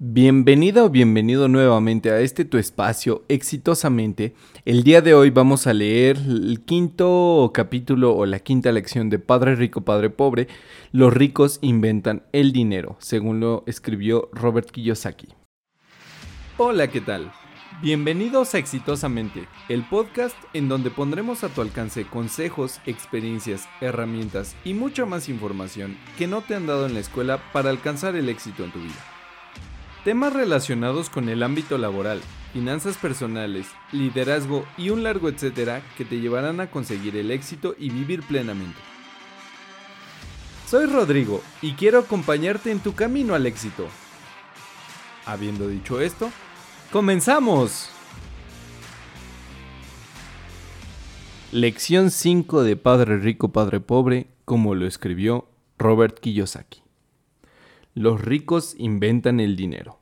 Bienvenido o bienvenido nuevamente a este tu espacio exitosamente. El día de hoy vamos a leer el quinto capítulo o la quinta lección de Padre Rico, Padre Pobre. Los ricos inventan el dinero, según lo escribió Robert Kiyosaki. Hola, ¿qué tal? Bienvenidos a Exitosamente, el podcast en donde pondremos a tu alcance consejos, experiencias, herramientas y mucha más información que no te han dado en la escuela para alcanzar el éxito en tu vida. Temas relacionados con el ámbito laboral, finanzas personales, liderazgo y un largo etcétera que te llevarán a conseguir el éxito y vivir plenamente. Soy Rodrigo y quiero acompañarte en tu camino al éxito. Habiendo dicho esto, ¡comenzamos! Lección 5 de Padre Rico, Padre Pobre, como lo escribió Robert Kiyosaki. Los ricos inventan el dinero.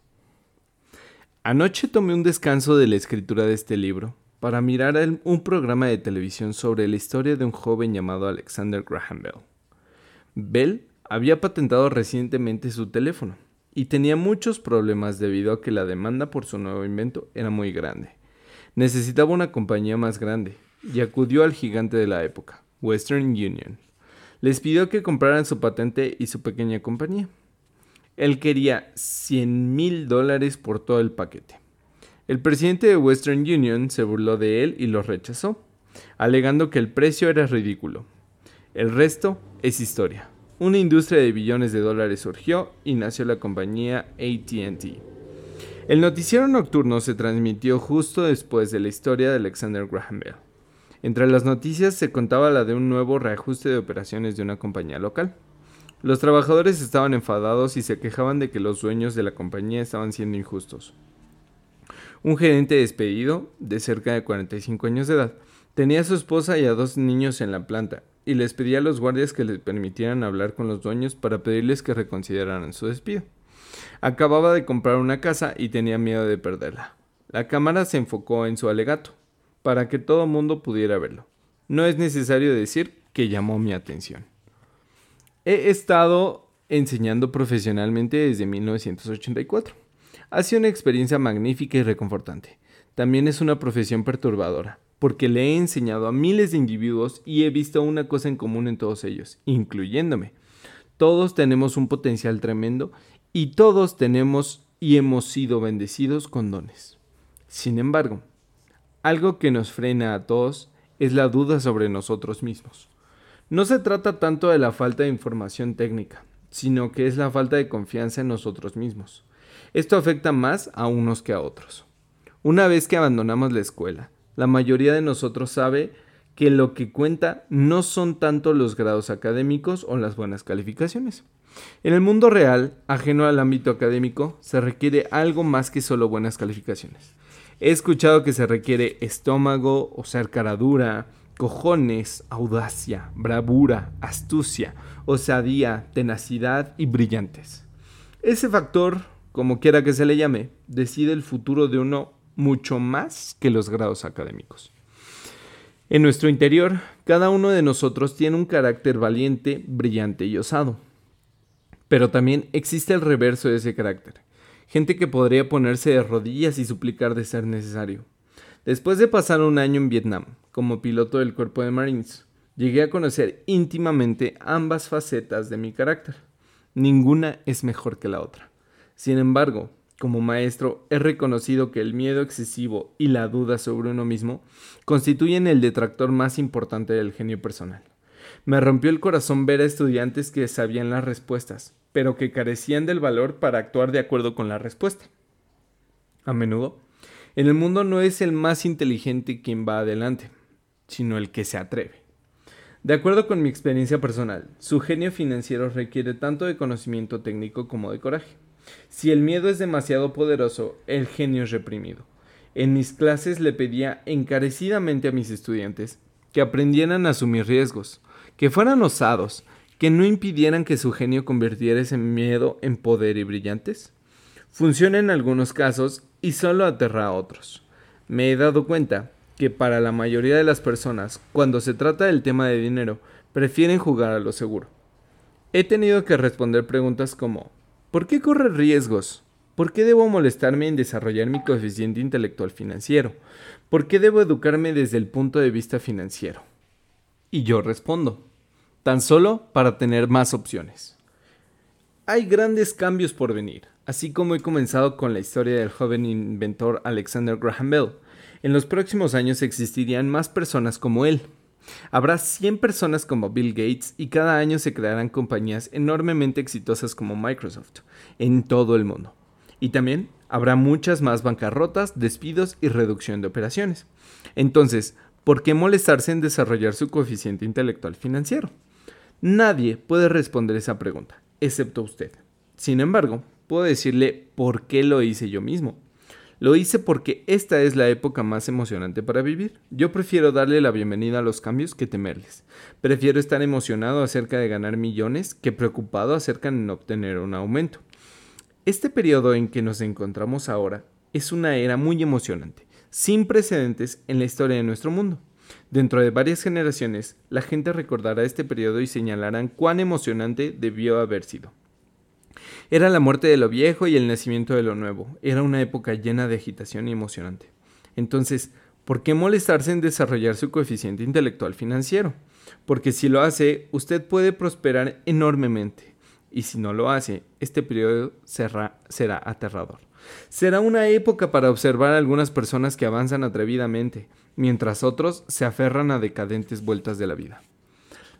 Anoche tomé un descanso de la escritura de este libro para mirar un programa de televisión sobre la historia de un joven llamado Alexander Graham Bell. Bell había patentado recientemente su teléfono y tenía muchos problemas debido a que la demanda por su nuevo invento era muy grande. Necesitaba una compañía más grande y acudió al gigante de la época, Western Union. Les pidió que compraran su patente y su pequeña compañía. Él quería 100 mil dólares por todo el paquete. El presidente de Western Union se burló de él y lo rechazó, alegando que el precio era ridículo. El resto es historia. Una industria de billones de dólares surgió y nació la compañía ATT. El noticiero nocturno se transmitió justo después de la historia de Alexander Graham Bell. Entre las noticias se contaba la de un nuevo reajuste de operaciones de una compañía local. Los trabajadores estaban enfadados y se quejaban de que los dueños de la compañía estaban siendo injustos. Un gerente despedido, de cerca de 45 años de edad, tenía a su esposa y a dos niños en la planta, y les pedía a los guardias que les permitieran hablar con los dueños para pedirles que reconsideraran su despido. Acababa de comprar una casa y tenía miedo de perderla. La cámara se enfocó en su alegato, para que todo mundo pudiera verlo. No es necesario decir que llamó mi atención. He estado enseñando profesionalmente desde 1984. Ha sido una experiencia magnífica y reconfortante. También es una profesión perturbadora, porque le he enseñado a miles de individuos y he visto una cosa en común en todos ellos, incluyéndome. Todos tenemos un potencial tremendo y todos tenemos y hemos sido bendecidos con dones. Sin embargo, algo que nos frena a todos es la duda sobre nosotros mismos. No se trata tanto de la falta de información técnica, sino que es la falta de confianza en nosotros mismos. Esto afecta más a unos que a otros. Una vez que abandonamos la escuela, la mayoría de nosotros sabe que lo que cuenta no son tanto los grados académicos o las buenas calificaciones. En el mundo real, ajeno al ámbito académico, se requiere algo más que solo buenas calificaciones. He escuchado que se requiere estómago o ser cara dura, cojones, audacia, bravura, astucia, osadía, tenacidad y brillantes. Ese factor, como quiera que se le llame, decide el futuro de uno mucho más que los grados académicos. En nuestro interior, cada uno de nosotros tiene un carácter valiente, brillante y osado. Pero también existe el reverso de ese carácter. Gente que podría ponerse de rodillas y suplicar de ser necesario. Después de pasar un año en Vietnam como piloto del cuerpo de Marines, llegué a conocer íntimamente ambas facetas de mi carácter. Ninguna es mejor que la otra. Sin embargo, como maestro he reconocido que el miedo excesivo y la duda sobre uno mismo constituyen el detractor más importante del genio personal. Me rompió el corazón ver a estudiantes que sabían las respuestas, pero que carecían del valor para actuar de acuerdo con la respuesta. A menudo en el mundo no es el más inteligente quien va adelante, sino el que se atreve. De acuerdo con mi experiencia personal, su genio financiero requiere tanto de conocimiento técnico como de coraje. Si el miedo es demasiado poderoso, el genio es reprimido. En mis clases le pedía encarecidamente a mis estudiantes que aprendieran a asumir riesgos, que fueran osados, que no impidieran que su genio convirtiera ese miedo en poder y brillantes. Funciona en algunos casos y solo aterra a otros. Me he dado cuenta que para la mayoría de las personas, cuando se trata del tema de dinero, prefieren jugar a lo seguro. He tenido que responder preguntas como ¿por qué correr riesgos? ¿Por qué debo molestarme en desarrollar mi coeficiente intelectual financiero? ¿Por qué debo educarme desde el punto de vista financiero? Y yo respondo, tan solo para tener más opciones. Hay grandes cambios por venir, así como he comenzado con la historia del joven inventor Alexander Graham Bell. En los próximos años existirían más personas como él. Habrá 100 personas como Bill Gates y cada año se crearán compañías enormemente exitosas como Microsoft en todo el mundo. Y también habrá muchas más bancarrotas, despidos y reducción de operaciones. Entonces, ¿por qué molestarse en desarrollar su coeficiente intelectual financiero? Nadie puede responder esa pregunta, excepto usted. Sin embargo, puedo decirle por qué lo hice yo mismo. Lo hice porque esta es la época más emocionante para vivir. Yo prefiero darle la bienvenida a los cambios que temerles. Prefiero estar emocionado acerca de ganar millones que preocupado acerca de obtener un aumento. Este periodo en que nos encontramos ahora es una era muy emocionante, sin precedentes en la historia de nuestro mundo. Dentro de varias generaciones, la gente recordará este periodo y señalarán cuán emocionante debió haber sido. Era la muerte de lo viejo y el nacimiento de lo nuevo. Era una época llena de agitación y emocionante. Entonces, ¿por qué molestarse en desarrollar su coeficiente intelectual financiero? Porque si lo hace, usted puede prosperar enormemente y si no lo hace, este periodo será, será aterrador. Será una época para observar a algunas personas que avanzan atrevidamente, mientras otros se aferran a decadentes vueltas de la vida.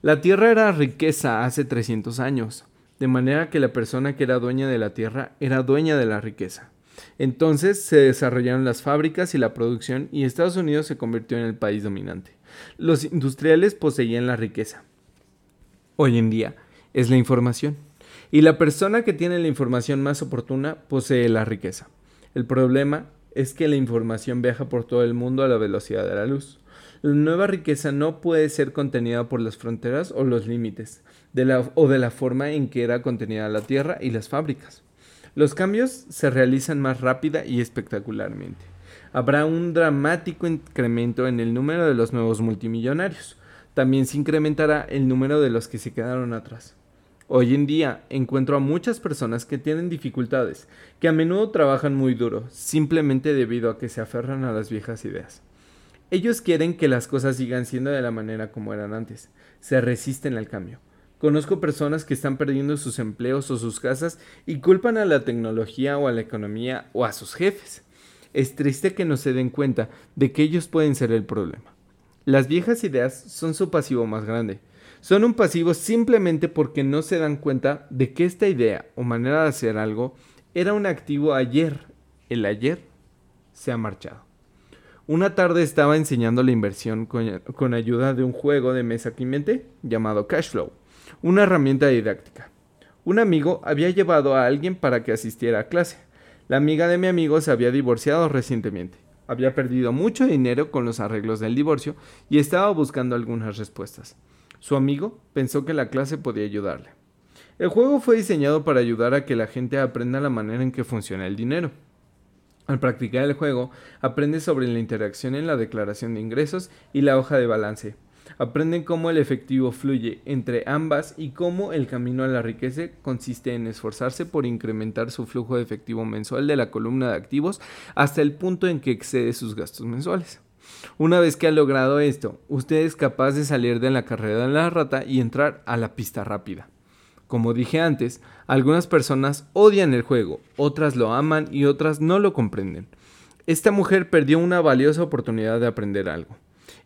La tierra era riqueza hace 300 años, de manera que la persona que era dueña de la tierra era dueña de la riqueza. Entonces se desarrollaron las fábricas y la producción y Estados Unidos se convirtió en el país dominante. Los industriales poseían la riqueza. Hoy en día es la información. Y la persona que tiene la información más oportuna posee la riqueza. El problema es que la información viaja por todo el mundo a la velocidad de la luz. La nueva riqueza no puede ser contenida por las fronteras o los límites, o de la forma en que era contenida la tierra y las fábricas. Los cambios se realizan más rápida y espectacularmente. Habrá un dramático incremento en el número de los nuevos multimillonarios. También se incrementará el número de los que se quedaron atrás. Hoy en día encuentro a muchas personas que tienen dificultades, que a menudo trabajan muy duro, simplemente debido a que se aferran a las viejas ideas. Ellos quieren que las cosas sigan siendo de la manera como eran antes, se resisten al cambio. Conozco personas que están perdiendo sus empleos o sus casas y culpan a la tecnología o a la economía o a sus jefes. Es triste que no se den cuenta de que ellos pueden ser el problema. Las viejas ideas son su pasivo más grande. Son un pasivo simplemente porque no se dan cuenta de que esta idea o manera de hacer algo era un activo ayer. El ayer se ha marchado. Una tarde estaba enseñando la inversión con, ayuda de un juego de mesa que inventé llamado Cashflow, una herramienta didáctica. Un amigo había llevado a alguien para que asistiera a clase. La amiga de mi amigo se había divorciado recientemente. Había perdido mucho dinero con los arreglos del divorcio y estaba buscando algunas respuestas. Su amigo pensó que la clase podía ayudarle. El juego fue diseñado para ayudar a que la gente aprenda la manera en que funciona el dinero. Al practicar el juego, aprende sobre la interacción en la declaración de ingresos y la hoja de balance. Aprenden cómo el efectivo fluye entre ambas y cómo el camino a la riqueza consiste en esforzarse por incrementar su flujo de efectivo mensual de la columna de activos hasta el punto en que excede sus gastos mensuales. Una vez que ha logrado esto, usted es capaz de salir de la carrera de la rata y entrar a la pista rápida. Como dije antes, algunas personas odian el juego, otras lo aman y otras no lo comprenden. Esta mujer perdió una valiosa oportunidad de aprender algo.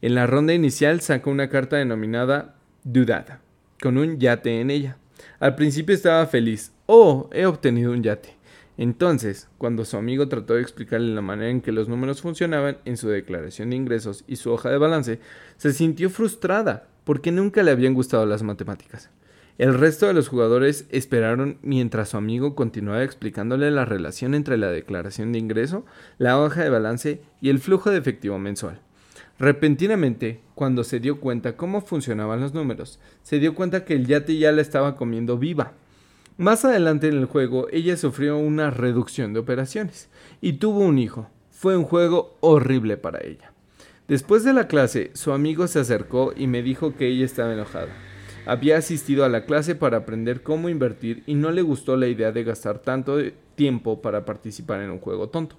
En la ronda inicial sacó una carta denominada Dudada, con un yate en ella. Al principio estaba feliz. Oh, he obtenido un yate. Entonces, cuando su amigo trató de explicarle la manera en que los números funcionaban en su declaración de ingresos y su hoja de balance, se sintió frustrada porque nunca le habían gustado las matemáticas. El resto de los jugadores esperaron mientras su amigo continuaba explicándole la relación entre la declaración de ingreso, la hoja de balance y el flujo de efectivo mensual. Repentinamente, cuando se dio cuenta cómo funcionaban los números, se dio cuenta que el yate ya la estaba comiendo viva. Más adelante en el juego, ella sufrió una reducción de operaciones y tuvo un hijo. Fue un juego horrible para ella. Después de la clase, su amigo se acercó y me dijo que ella estaba enojada. Había asistido a la clase para aprender cómo invertir y no le gustó la idea de gastar tanto tiempo para participar en un juego tonto.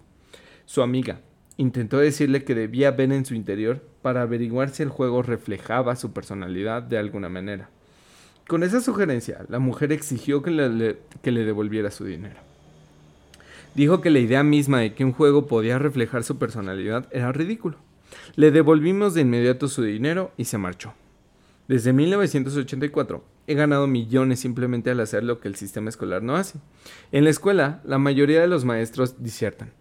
Su amiga intentó decirle que debía ver en su interior para averiguar si el juego reflejaba su personalidad de alguna manera. Con esa sugerencia, la mujer exigió que le, que le devolviera su dinero. Dijo que la idea misma de que un juego podía reflejar su personalidad era ridículo. Le devolvimos de inmediato su dinero y se marchó. Desde 1984 he ganado millones simplemente al hacer lo que el sistema escolar no hace. En la escuela, la mayoría de los maestros disertan.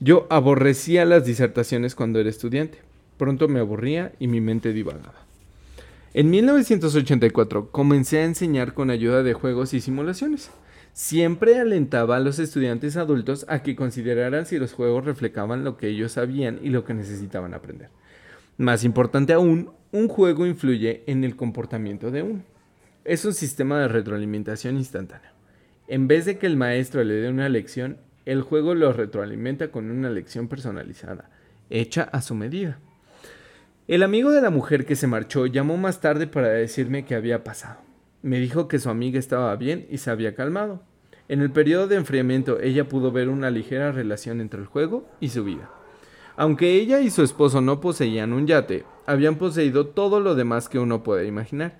Yo aborrecía las disertaciones cuando era estudiante. Pronto me aburría y mi mente divagaba. En 1984 comencé a enseñar con ayuda de juegos y simulaciones. Siempre alentaba a los estudiantes adultos a que consideraran si los juegos reflejaban lo que ellos sabían y lo que necesitaban aprender. Más importante aún, un juego influye en el comportamiento de uno. Es un sistema de retroalimentación instantánea. En vez de que el maestro le dé una lección, el juego lo retroalimenta con una lección personalizada, hecha a su medida. El amigo de la mujer que se marchó llamó más tarde para decirme qué había pasado. Me dijo que su amiga estaba bien y se había calmado. En el periodo de enfriamiento ella pudo ver una ligera relación entre el juego y su vida. Aunque ella y su esposo no poseían un yate, habían poseído todo lo demás que uno puede imaginar.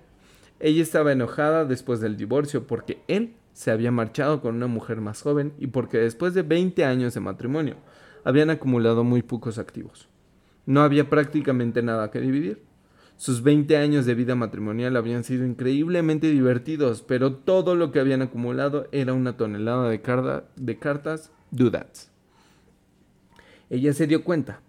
Ella estaba enojada después del divorcio porque él se había marchado con una mujer más joven y porque después de 20 años de matrimonio habían acumulado muy pocos activos. No había prácticamente nada que dividir. Sus 20 años de vida matrimonial habían sido increíblemente divertidos, pero todo lo que habían acumulado era una tonelada de, cartas dudats. Ella se dio cuenta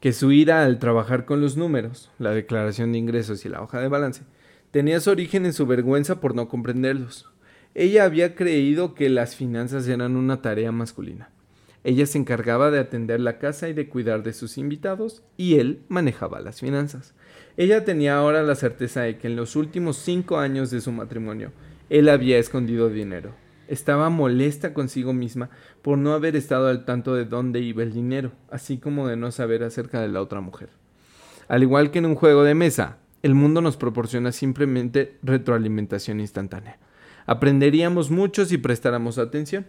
que su ira al trabajar con los números, la declaración de ingresos y la hoja de balance, tenía su origen en su vergüenza por no comprenderlos. Ella había creído que las finanzas eran una tarea masculina. Ella se encargaba de atender la casa y de cuidar de sus invitados, y él manejaba las finanzas. Ella tenía ahora la certeza de que en los últimos cinco años de su matrimonio, él había escondido dinero. Estaba molesta consigo misma por no haber estado al tanto de dónde iba el dinero, así como de no saber acerca de la otra mujer. Al igual que en un juego de mesa, el mundo nos proporciona simplemente retroalimentación instantánea. Aprenderíamos mucho si prestáramos atención.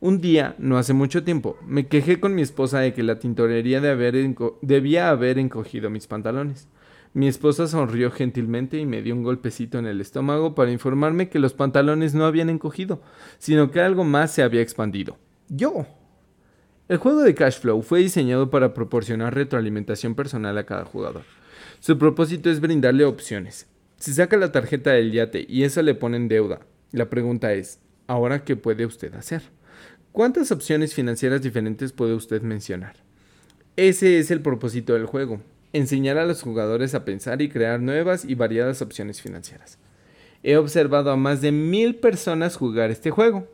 Un día, no hace mucho tiempo, me quejé con mi esposa de que la tintorería debía haber encogido mis pantalones. Mi esposa sonrió gentilmente y me dio un golpecito en el estómago para informarme que los pantalones no habían encogido, sino que algo más se había expandido. Yo. El juego de Cash Flow fue diseñado para proporcionar retroalimentación personal a cada jugador. Su propósito es brindarle opciones. Si saca la tarjeta del yate y esa le pone en deuda, la pregunta es, ¿ahora qué puede usted hacer? ¿Cuántas opciones financieras diferentes puede usted mencionar? Ese es el propósito del juego, enseñar a los jugadores a pensar y crear nuevas y variadas opciones financieras. He observado a más de mil personas jugar este juego.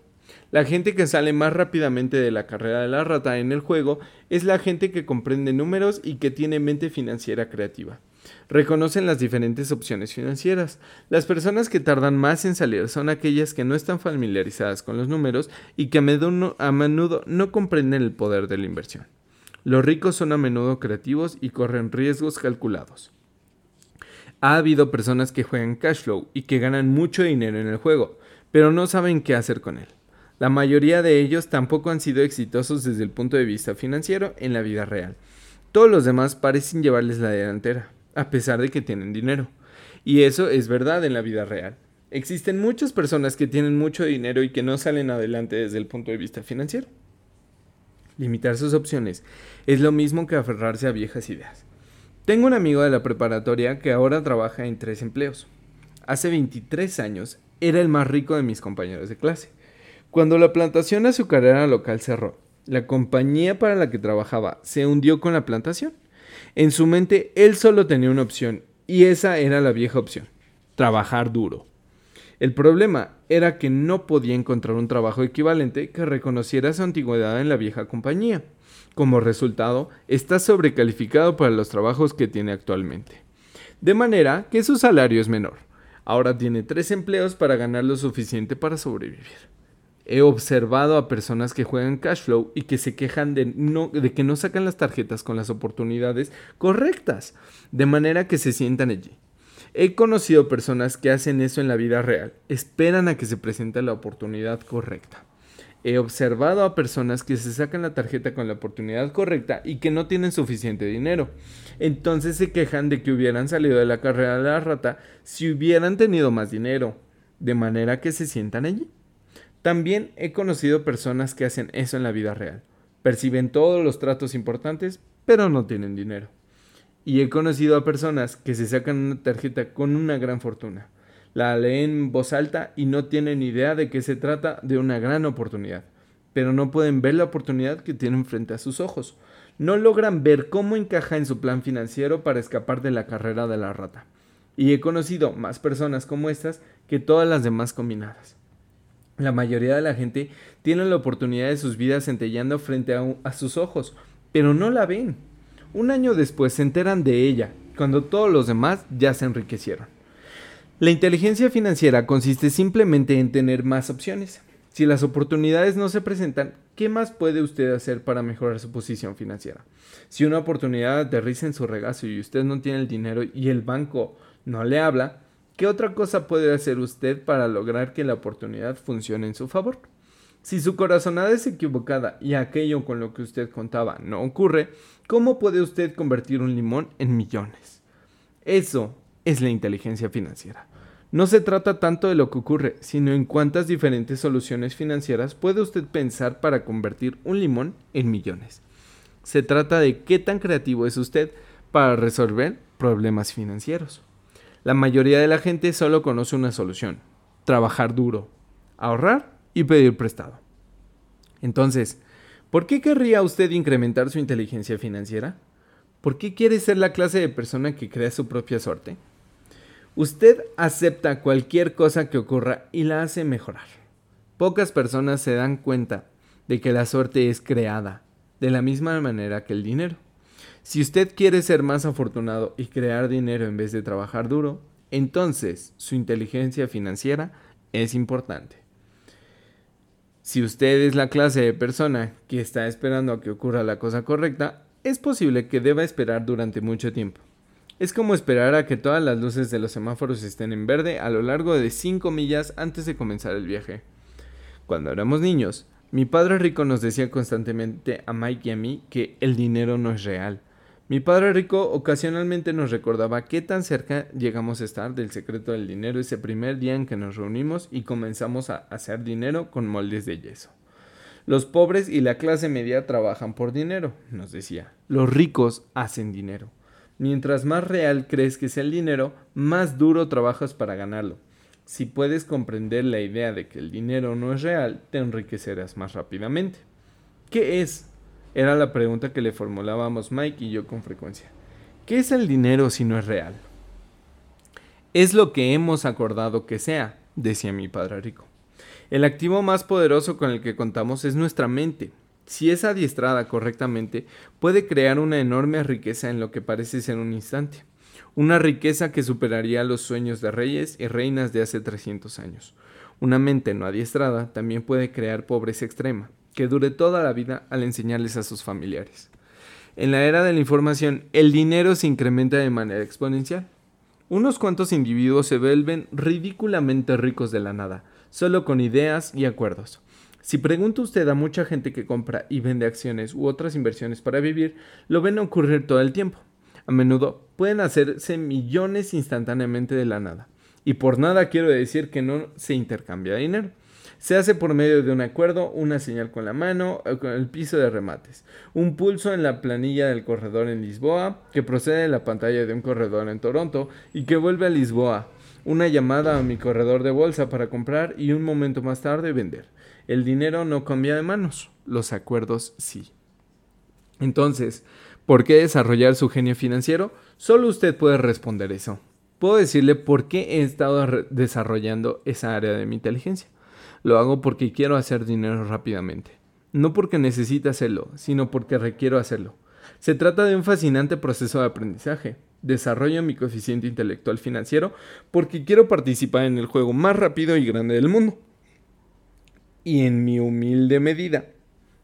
La gente que sale más rápidamente de la carrera de la rata en el juego es la gente que comprende números y que tiene mente financiera creativa. Reconocen las diferentes opciones financieras. Las personas que tardan más en salir son aquellas que no están familiarizadas con los números y que a menudo, no comprenden el poder de la inversión. Los ricos son a menudo creativos y corren riesgos calculados. Ha habido personas que juegan cash flow y que ganan mucho dinero en el juego, pero no saben qué hacer con él. La mayoría de ellos tampoco han sido exitosos desde el punto de vista financiero en la vida real. Todos los demás parecen llevarles la delantera a pesar de que tienen dinero. Y eso es verdad en la vida real. Existen muchas personas que tienen mucho dinero y que no salen adelante desde el punto de vista financiero. Limitar sus opciones es lo mismo que aferrarse a viejas ideas. Tengo un amigo de la preparatoria que ahora trabaja en tres empleos. Hace 23 años era el más rico de mis compañeros de clase. Cuando la plantación azucarera local cerró, la compañía para la que trabajaba se hundió con la plantación en su mente, él solo tenía una opción, y esa era la vieja opción, trabajar duro. El problema era que no podía encontrar un trabajo equivalente que reconociera su antigüedad en la vieja compañía. Como resultado, está sobrecalificado para los trabajos que tiene actualmente. De manera que su salario es menor. Ahora tiene tres empleos para ganar lo suficiente para sobrevivir. He observado a personas que juegan cash flow y que se quejan de, de que no sacan las tarjetas con las oportunidades correctas, de manera que se sientan allí. He conocido personas que hacen eso en la vida real, esperan a que se presente la oportunidad correcta. He observado a personas que se sacan la tarjeta con la oportunidad correcta y que no tienen suficiente dinero. Entonces se quejan de que hubieran salido de la carrera de la rata si hubieran tenido más dinero, de manera que se sientan allí. También he conocido personas que hacen eso en la vida real. Perciben todos los tratos importantes, pero no tienen dinero. Y he conocido a personas que se sacan una tarjeta con una gran fortuna. La leen en voz alta y no tienen idea de que se trata de una gran oportunidad. Pero no pueden ver la oportunidad que tienen frente a sus ojos. No logran ver cómo encaja en su plan financiero para escapar de la carrera de la rata. Y he conocido más personas como estas que todas las demás combinadas. La mayoría de la gente tiene la oportunidad de sus vidas centellando frente a, a sus ojos, pero no la ven. Un año después se enteran de ella, cuando todos los demás ya se enriquecieron. La inteligencia financiera consiste simplemente en tener más opciones. Si las oportunidades no se presentan, ¿qué más puede usted hacer para mejorar su posición financiera? Si una oportunidad aterriza en su regazo y usted no tiene el dinero y el banco no le habla, ¿qué otra cosa puede hacer usted para lograr que la oportunidad funcione en su favor? Si su corazonada es equivocada y aquello con lo que usted contaba no ocurre, ¿cómo puede usted convertir un limón en millones? Eso es la inteligencia financiera. No se trata tanto de lo que ocurre, sino en cuántas diferentes soluciones financieras puede usted pensar para convertir un limón en millones. Se trata de qué tan creativo es usted para resolver problemas financieros. La mayoría de la gente solo conoce una solución, trabajar duro, ahorrar y pedir prestado. Entonces, ¿por qué querría usted incrementar su inteligencia financiera? ¿Por qué quiere ser la clase de persona que crea su propia suerte? Usted acepta cualquier cosa que ocurra y la hace mejorar. Pocas personas se dan cuenta de que la suerte es creada, de la misma manera que el dinero. Si usted quiere ser más afortunado y crear dinero en vez de trabajar duro, entonces su inteligencia financiera es importante. Si usted es la clase de persona que está esperando a que ocurra la cosa correcta, es posible que deba esperar durante mucho tiempo. Es como esperar a que todas las luces de los semáforos estén en verde a lo largo de 5 millas antes de comenzar el viaje. Cuando éramos niños, mi padre rico nos decía constantemente a Mike y a mí que el dinero no es real, mi padre rico ocasionalmente nos recordaba qué tan cerca llegamos a estar del secreto del dinero ese primer día en que nos reunimos y comenzamos a hacer dinero con moldes de yeso. Los pobres y la clase media trabajan por dinero, nos decía. Los ricos hacen dinero. Mientras más real crees que sea el dinero, más duro trabajas para ganarlo. Si puedes comprender la idea de que el dinero no es real, te enriquecerás más rápidamente. ¿Qué es era la pregunta que le formulábamos Mike y yo con frecuencia. ¿Qué es el dinero si no es real? Es lo que hemos acordado que sea, decía mi padre rico. El activo más poderoso con el que contamos es nuestra mente. Si es adiestrada correctamente, puede crear una enorme riqueza en lo que parece ser un instante. Una riqueza que superaría los sueños de reyes y reinas de hace 300 años. Una mente no adiestrada también puede crear pobreza extrema, que dure toda la vida al enseñarles a sus familiares. En la era de la información, el dinero se incrementa de manera exponencial. Unos cuantos individuos se vuelven ridículamente ricos de la nada, solo con ideas y acuerdos. Si pregunta usted a mucha gente que compra y vende acciones u otras inversiones para vivir, lo ven ocurrir todo el tiempo. A menudo pueden hacerse millones instantáneamente de la nada. Y por nada quiero decir que no se intercambia dinero. Se hace por medio de un acuerdo, una señal con la mano o con el piso de remates, un pulso en la planilla del corredor en Lisboa, que procede de la pantalla de un corredor en Toronto y que vuelve a Lisboa, una llamada a mi corredor de bolsa para comprar y un momento más tarde vender. El dinero no cambia de manos, los acuerdos sí. Entonces, ¿por qué desarrollar su genio financiero? Solo usted puede responder eso. Puedo decirle por qué he estado desarrollando esa área de mi inteligencia. Lo hago porque quiero hacer dinero rápidamente. No porque necesite hacerlo, sino porque requiero hacerlo. Se trata de un fascinante proceso de aprendizaje. Desarrollo mi coeficiente intelectual financiero porque quiero participar en el juego más rápido y grande del mundo. Y en mi humilde medida,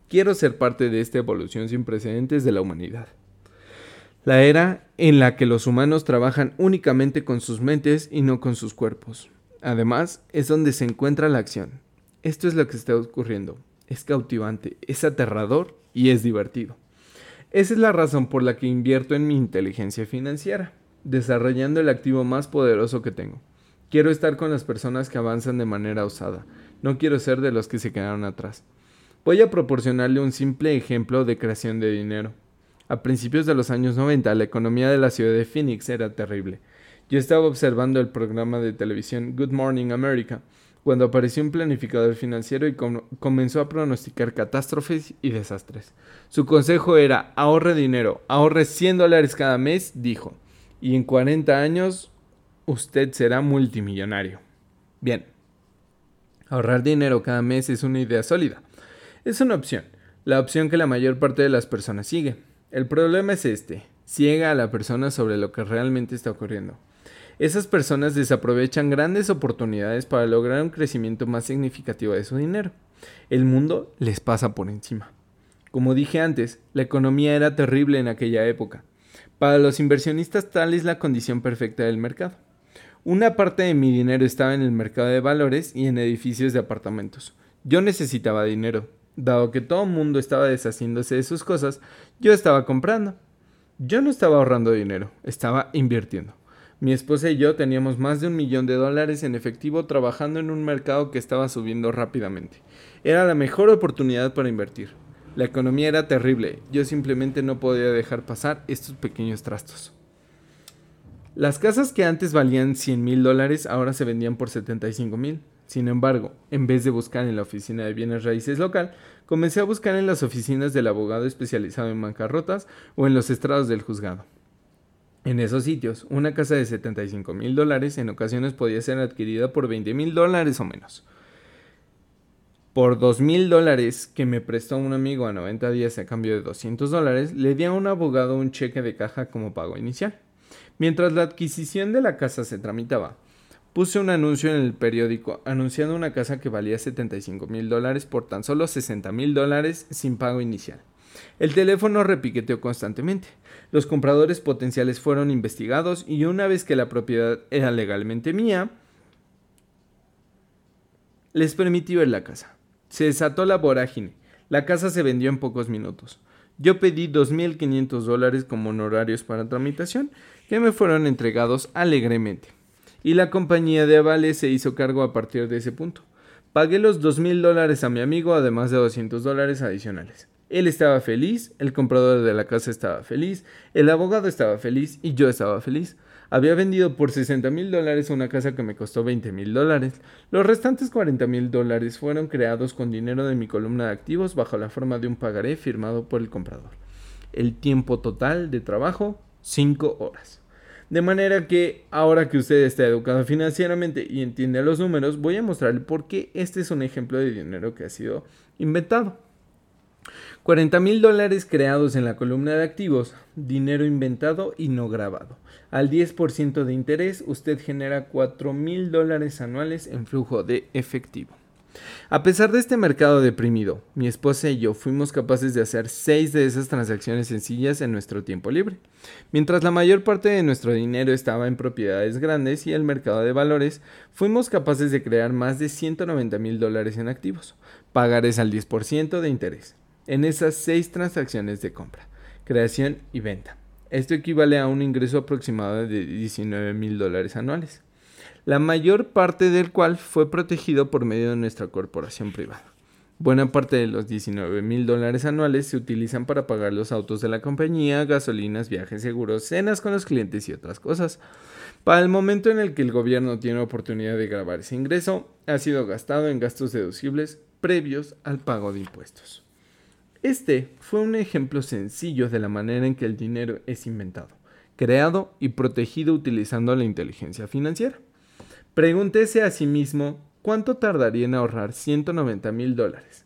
quiero ser parte de esta evolución sin precedentes de la humanidad. La era en la que los humanos trabajan únicamente con sus mentes y no con sus cuerpos. Además, es donde se encuentra la acción. Esto es lo que está ocurriendo. Es cautivante, es aterrador y es divertido. Esa es la razón por la que invierto en mi inteligencia financiera, desarrollando el activo más poderoso que tengo. Quiero estar con las personas que avanzan de manera osada. No quiero ser de los que se quedaron atrás. Voy a proporcionarle un simple ejemplo de creación de dinero. A principios de los años 90, la economía de la ciudad de Phoenix era terrible. Yo estaba observando el programa de televisión Good Morning America cuando apareció un planificador financiero y comenzó a pronosticar catástrofes y desastres. Su consejo era ahorre dinero, ahorre 100 dólares cada mes, dijo, y en 40 años usted será multimillonario. Bien, ahorrar dinero cada mes es una idea sólida. Es una opción, la opción que la mayor parte de las personas sigue. El problema es este, ciega a la persona sobre lo que realmente está ocurriendo. Esas personas desaprovechan grandes oportunidades para lograr un crecimiento más significativo de su dinero. El mundo les pasa por encima. Como dije antes, la economía era terrible en aquella época. Para los inversionistas tal es la condición perfecta del mercado. Una parte de mi dinero estaba en el mercado de valores y en edificios de apartamentos. Yo necesitaba dinero, Dado que todo el mundo estaba deshaciéndose de sus cosas, yo estaba comprando. Yo no estaba ahorrando dinero, estaba invirtiendo. Mi esposa y yo teníamos más de un millón de dólares en efectivo trabajando en un mercado que estaba subiendo rápidamente. Era la mejor oportunidad para invertir. La economía era terrible, yo simplemente no podía dejar pasar estos pequeños trastos. Las casas que antes valían 100 mil dólares ahora se vendían por 75 mil. Sin embargo, en vez de buscar en la oficina de bienes raíces local, comencé a buscar en las oficinas del abogado especializado en bancarrotas o en los estrados del juzgado. En esos sitios, una casa de 75 mil dólares en ocasiones podía ser adquirida por 20 mil dólares o menos. Por 2 mil dólares que me prestó un amigo a 90 días a cambio de 200 dólares, le di a un abogado un cheque de caja como pago inicial. Mientras la adquisición de la casa se tramitaba, Puse un anuncio en el periódico anunciando una casa que valía 75 mil dólares por tan solo 60 mil dólares sin pago inicial. El teléfono repiqueteó constantemente. Los compradores potenciales fueron investigados y una vez que la propiedad era legalmente mía, les permití ver la casa. Se desató la vorágine. La casa se vendió en pocos minutos. Yo pedí 2.500 dólares como honorarios para tramitación que me fueron entregados alegremente y la compañía de avales se hizo cargo a partir de ese punto. Pagué los dos mil dólares a mi amigo, además de 200 dólares adicionales. Él estaba feliz, el comprador de la casa estaba feliz, el abogado estaba feliz y yo estaba feliz. Había vendido por 60 mil dólares una casa que me costó 20 mil dólares. Los restantes 40 mil dólares fueron creados con dinero de mi columna de activos bajo la forma de un pagaré firmado por el comprador. El tiempo total de trabajo, 5 horas. De manera que ahora que usted está educado financieramente y entiende los números, voy a mostrarle por qué este es un ejemplo de dinero que ha sido inventado. 40 mil dólares creados en la columna de activos, dinero inventado y no grabado. Al 10% de interés, usted genera 4 mil dólares anuales en flujo de efectivo. A pesar de este mercado deprimido, mi esposa y yo fuimos capaces de hacer seis de esas transacciones sencillas en nuestro tiempo libre. Mientras la mayor parte de nuestro dinero estaba en propiedades grandes y el mercado de valores, fuimos capaces de crear más de 190 mil dólares en activos, pagares al 10% de interés, en esas seis transacciones de compra, creación y venta. Esto equivale a un ingreso aproximado de 19 mil dólares anuales la mayor parte del cual fue protegido por medio de nuestra corporación privada. Buena parte de los 19 mil dólares anuales se utilizan para pagar los autos de la compañía, gasolinas, viajes seguros, cenas con los clientes y otras cosas. Para el momento en el que el gobierno tiene oportunidad de grabar ese ingreso, ha sido gastado en gastos deducibles previos al pago de impuestos. Este fue un ejemplo sencillo de la manera en que el dinero es inventado, creado y protegido utilizando la inteligencia financiera. Pregúntese a sí mismo cuánto tardaría en ahorrar 190 mil dólares.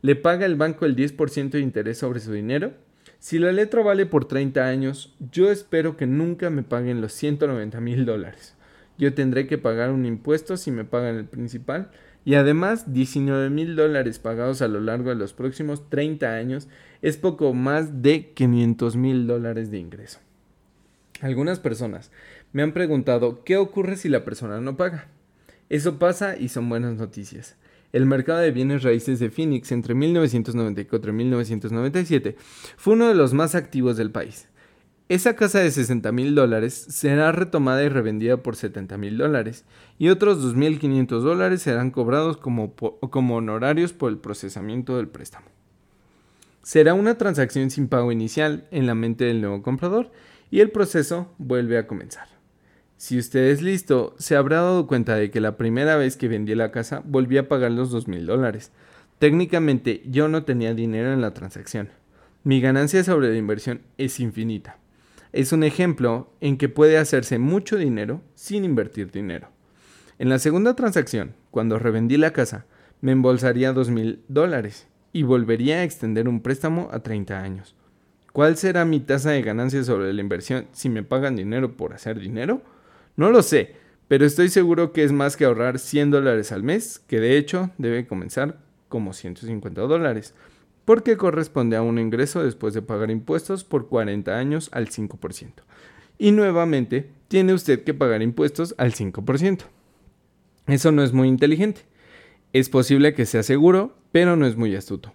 ¿Le paga el banco el 10% de interés sobre su dinero? Si la letra vale por 30 años, yo espero que nunca me paguen los 190 mil dólares. Yo tendré que pagar un impuesto si me pagan el principal y además 19 mil dólares pagados a lo largo de los próximos 30 años es poco más de 500 mil dólares de ingreso. Algunas personas me han preguntado qué ocurre si la persona no paga. Eso pasa y son buenas noticias. El mercado de bienes raíces de Phoenix entre 1994 y 1997 fue uno de los más activos del país. Esa casa de 60 mil dólares será retomada y revendida por 70 mil dólares y otros 2.500 dólares serán cobrados como, honorarios por el procesamiento del préstamo. Será una transacción sin pago inicial en la mente del nuevo comprador y el proceso vuelve a comenzar. Si usted es listo, se habrá dado cuenta de que la primera vez que vendí la casa volví a pagar los 2 mil dólares. Técnicamente yo no tenía dinero en la transacción. Mi ganancia sobre la inversión es infinita es un ejemplo en que puede hacerse mucho dinero sin invertir dinero. En la segunda transacción, cuando revendí la casa, me embolsaría dos mil dólares y volvería a extender un préstamo a 30 años. ¿Cuál será mi tasa de ganancia sobre la inversión si me pagan dinero por hacer dinero? No lo sé, pero estoy seguro que es más que ahorrar 100 dólares al mes, que de hecho debe comenzar como 150 dólares porque corresponde a un ingreso después de pagar impuestos por 40 años al 5%. Y nuevamente, tiene usted que pagar impuestos al 5%. Eso no es muy inteligente. Es posible que sea seguro, pero no es muy astuto.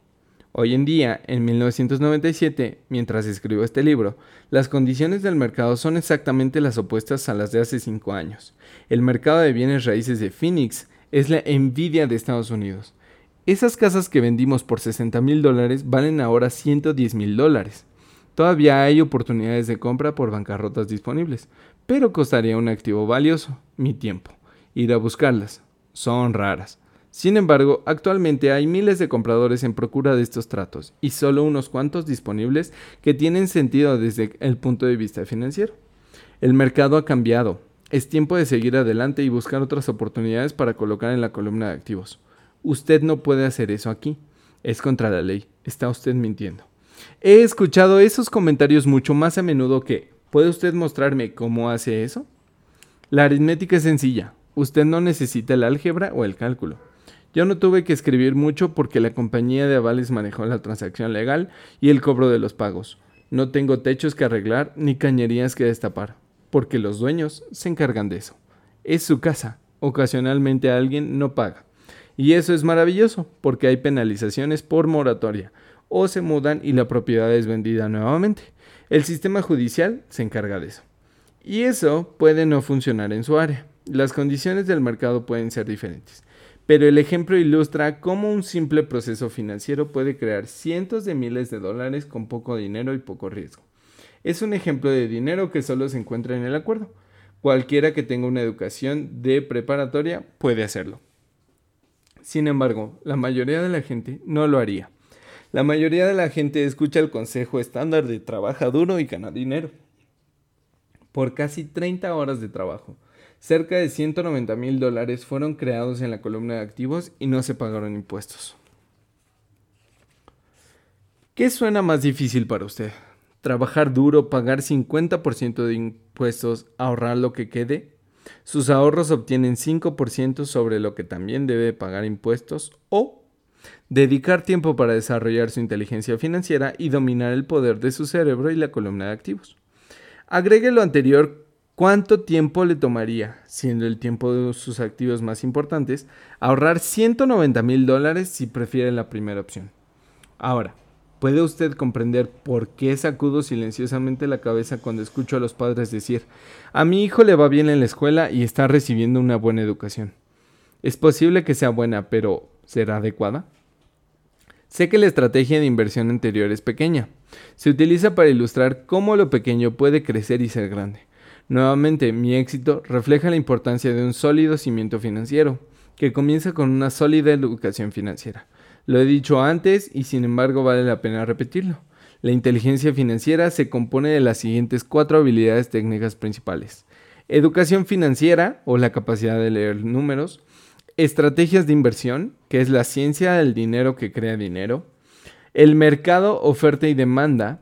Hoy en día, en 1997, mientras escribo este libro, las condiciones del mercado son exactamente las opuestas a las de hace 5 años. El mercado de bienes raíces de Phoenix es la envidia de Estados Unidos. Esas casas que vendimos por 60 mil dólares valen ahora 110 mil dólares. Todavía hay oportunidades de compra por bancarrotas disponibles, pero costaría un activo valioso, mi tiempo. Ir a buscarlas. Son raras. Sin embargo, actualmente hay miles de compradores en procura de estos tratos y solo unos cuantos disponibles que tienen sentido desde el punto de vista financiero. El mercado ha cambiado. Es tiempo de seguir adelante y buscar otras oportunidades para colocar en la columna de activos. Usted no puede hacer eso aquí. Es contra la ley. Está usted mintiendo. He escuchado esos comentarios mucho más a menudo que ¿puede usted mostrarme cómo hace eso? La aritmética es sencilla. Usted no necesita el álgebra o el cálculo. Yo no tuve que escribir mucho porque la compañía de avales manejó la transacción legal y el cobro de los pagos. No tengo techos que arreglar ni cañerías que destapar, porque los dueños se encargan de eso. Es su casa. Ocasionalmente alguien no paga. Y eso es maravilloso porque hay penalizaciones por moratoria o se mudan y la propiedad es vendida nuevamente. El sistema judicial se encarga de eso. Y eso puede no funcionar en su área. Las condiciones del mercado pueden ser diferentes. Pero el ejemplo ilustra cómo un simple proceso financiero puede crear cientos de miles de dólares con poco dinero y poco riesgo. Es un ejemplo de dinero que solo se encuentra en el acuerdo. Cualquiera que tenga una educación de preparatoria puede hacerlo. Sin embargo, la mayoría de la gente no lo haría. La mayoría de la gente escucha el consejo estándar de trabaja duro y gana dinero. Por casi 30 horas de trabajo, cerca de 190 mil dólares fueron creados en la columna de activos y no se pagaron impuestos. ¿Qué suena más difícil para usted? ¿Trabajar duro, pagar 50% de impuestos, ahorrar lo que quede sus ahorros obtienen 5% sobre lo que también debe pagar impuestos o dedicar tiempo para desarrollar su inteligencia financiera y dominar el poder de su cerebro y la columna de activos. Agregue lo anterior cuánto tiempo le tomaría, siendo el tiempo de sus activos más importantes, ahorrar 190 mil dólares si prefiere la primera opción. Ahora, ¿Puede usted comprender por qué sacudo silenciosamente la cabeza cuando escucho a los padres decir, a mi hijo le va bien en la escuela y está recibiendo una buena educación? Es posible que sea buena, pero ¿será adecuada? Sé que la estrategia de inversión anterior es pequeña. Se utiliza para ilustrar cómo lo pequeño puede crecer y ser grande. Nuevamente, mi éxito refleja la importancia de un sólido cimiento financiero, que comienza con una sólida educación financiera. Lo he dicho antes y sin embargo vale la pena repetirlo. La inteligencia financiera se compone de las siguientes cuatro habilidades técnicas principales. Educación financiera o la capacidad de leer números. Estrategias de inversión, que es la ciencia del dinero que crea dinero. El mercado, oferta y demanda.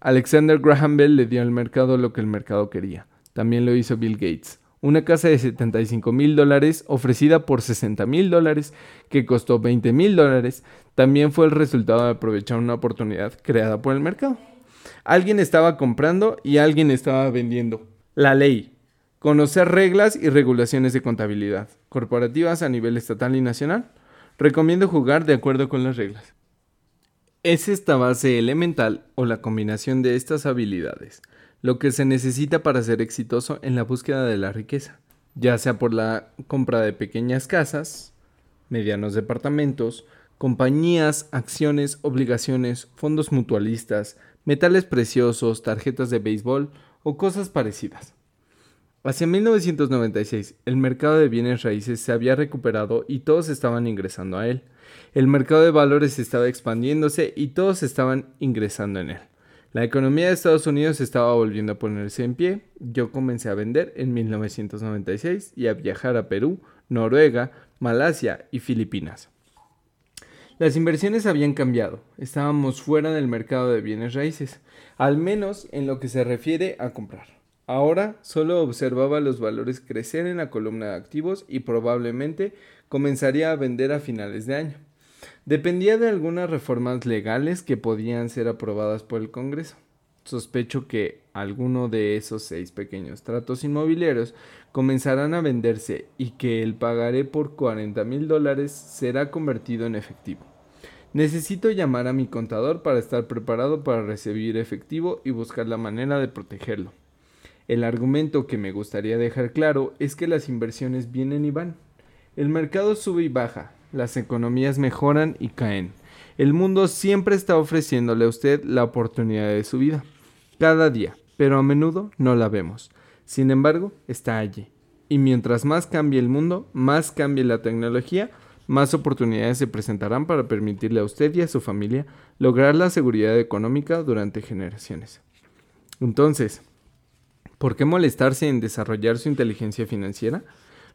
Alexander Graham Bell le dio al mercado lo que el mercado quería. También lo hizo Bill Gates una casa de 75 mil dólares ofrecida por 60 mil dólares que costó 20 mil dólares también fue el resultado de aprovechar una oportunidad creada por el mercado. Alguien estaba comprando y alguien estaba vendiendo. La ley. Conocer reglas y regulaciones de contabilidad corporativas a nivel estatal y nacional. Recomiendo jugar de acuerdo con las reglas. Es esta base elemental o la combinación de estas habilidades lo que se necesita para ser exitoso en la búsqueda de la riqueza, ya sea por la compra de pequeñas casas, medianos departamentos, compañías, acciones, obligaciones, fondos mutualistas, metales preciosos, tarjetas de béisbol o cosas parecidas. Hacia 1996, el mercado de bienes raíces se había recuperado y todos estaban ingresando a él. El mercado de valores estaba expandiéndose y todos estaban ingresando en él. La economía de Estados Unidos estaba volviendo a ponerse en pie. Yo comencé a vender en 1996 y a viajar a Perú, Noruega, Malasia y Filipinas. Las inversiones habían cambiado. Estábamos fuera del mercado de bienes raíces, al menos en lo que se refiere a comprar. Ahora solo observaba los valores crecer en la columna de activos y probablemente comenzaría a vender a finales de año dependía de algunas reformas legales que podían ser aprobadas por el Congreso. Sospecho que alguno de esos seis pequeños tratos inmobiliarios comenzarán a venderse y que el pagaré por 40 mil dólares será convertido en efectivo. Necesito llamar a mi contador para estar preparado para recibir efectivo y buscar la manera de protegerlo. El argumento que me gustaría dejar claro es que las inversiones vienen y van. El mercado sube y baja, las economías mejoran y caen. El mundo siempre está ofreciéndole a usted la oportunidad de su vida, cada día, pero a menudo no la vemos. Sin embargo, está allí. Y mientras más cambie el mundo, más cambie la tecnología, más oportunidades se presentarán para permitirle a usted y a su familia lograr la seguridad económica durante generaciones. Entonces, ¿por qué molestarse en desarrollar su inteligencia financiera?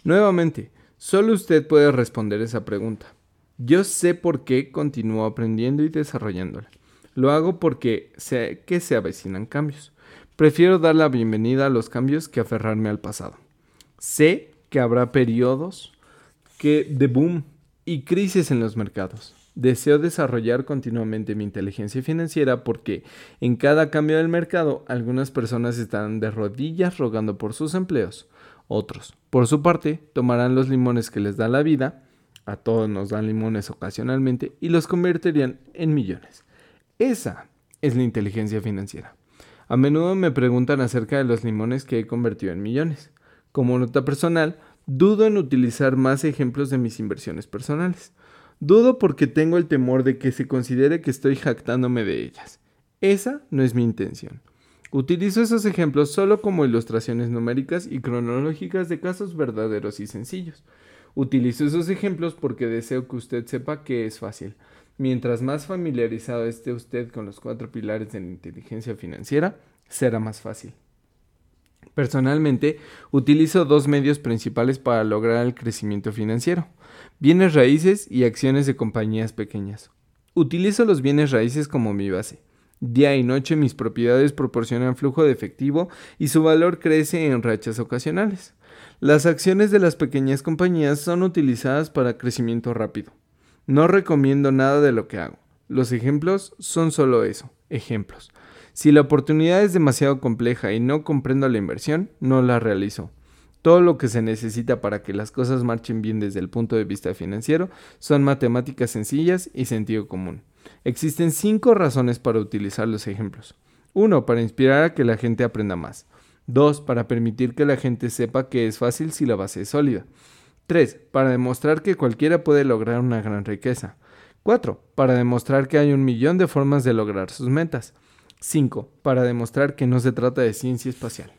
Nuevamente, Solo usted puede responder esa pregunta. Yo sé por qué continúo aprendiendo y desarrollándola. Lo hago porque sé que se avecinan cambios. Prefiero dar la bienvenida a los cambios que aferrarme al pasado. Sé que habrá periodos que de boom y crisis en los mercados. Deseo desarrollar continuamente mi inteligencia financiera porque en cada cambio del mercado algunas personas están de rodillas rogando por sus empleos, otros, por su parte, tomarán los limones que les da la vida, a todos nos dan limones ocasionalmente, y los convertirían en millones. Esa es la inteligencia financiera. A menudo me preguntan acerca de los limones que he convertido en millones. Como nota personal, dudo en utilizar más ejemplos de mis inversiones personales. Dudo porque tengo el temor de que se considere que estoy jactándome de ellas. Esa no es mi intención. Utilizo esos ejemplos solo como ilustraciones numéricas y cronológicas de casos verdaderos y sencillos. Utilizo esos ejemplos porque deseo que usted sepa que es fácil. Mientras más familiarizado esté usted con los cuatro pilares de la inteligencia financiera, será más fácil. Personalmente, utilizo dos medios principales para lograr el crecimiento financiero, bienes raíces y acciones de compañías pequeñas. Utilizo los bienes raíces como mi base. Día y noche mis propiedades proporcionan flujo de efectivo y su valor crece en rachas ocasionales. Las acciones de las pequeñas compañías son utilizadas para crecimiento rápido. No recomiendo nada de lo que hago. Los ejemplos son solo eso, ejemplos. Si la oportunidad es demasiado compleja y no comprendo la inversión, no la realizo. Todo lo que se necesita para que las cosas marchen bien desde el punto de vista financiero son matemáticas sencillas y sentido común. Existen cinco razones para utilizar los ejemplos. 1. Para inspirar a que la gente aprenda más. 2. Para permitir que la gente sepa que es fácil si la base es sólida. 3. Para demostrar que cualquiera puede lograr una gran riqueza. 4. Para demostrar que hay un millón de formas de lograr sus metas. 5. Para demostrar que no se trata de ciencia espacial.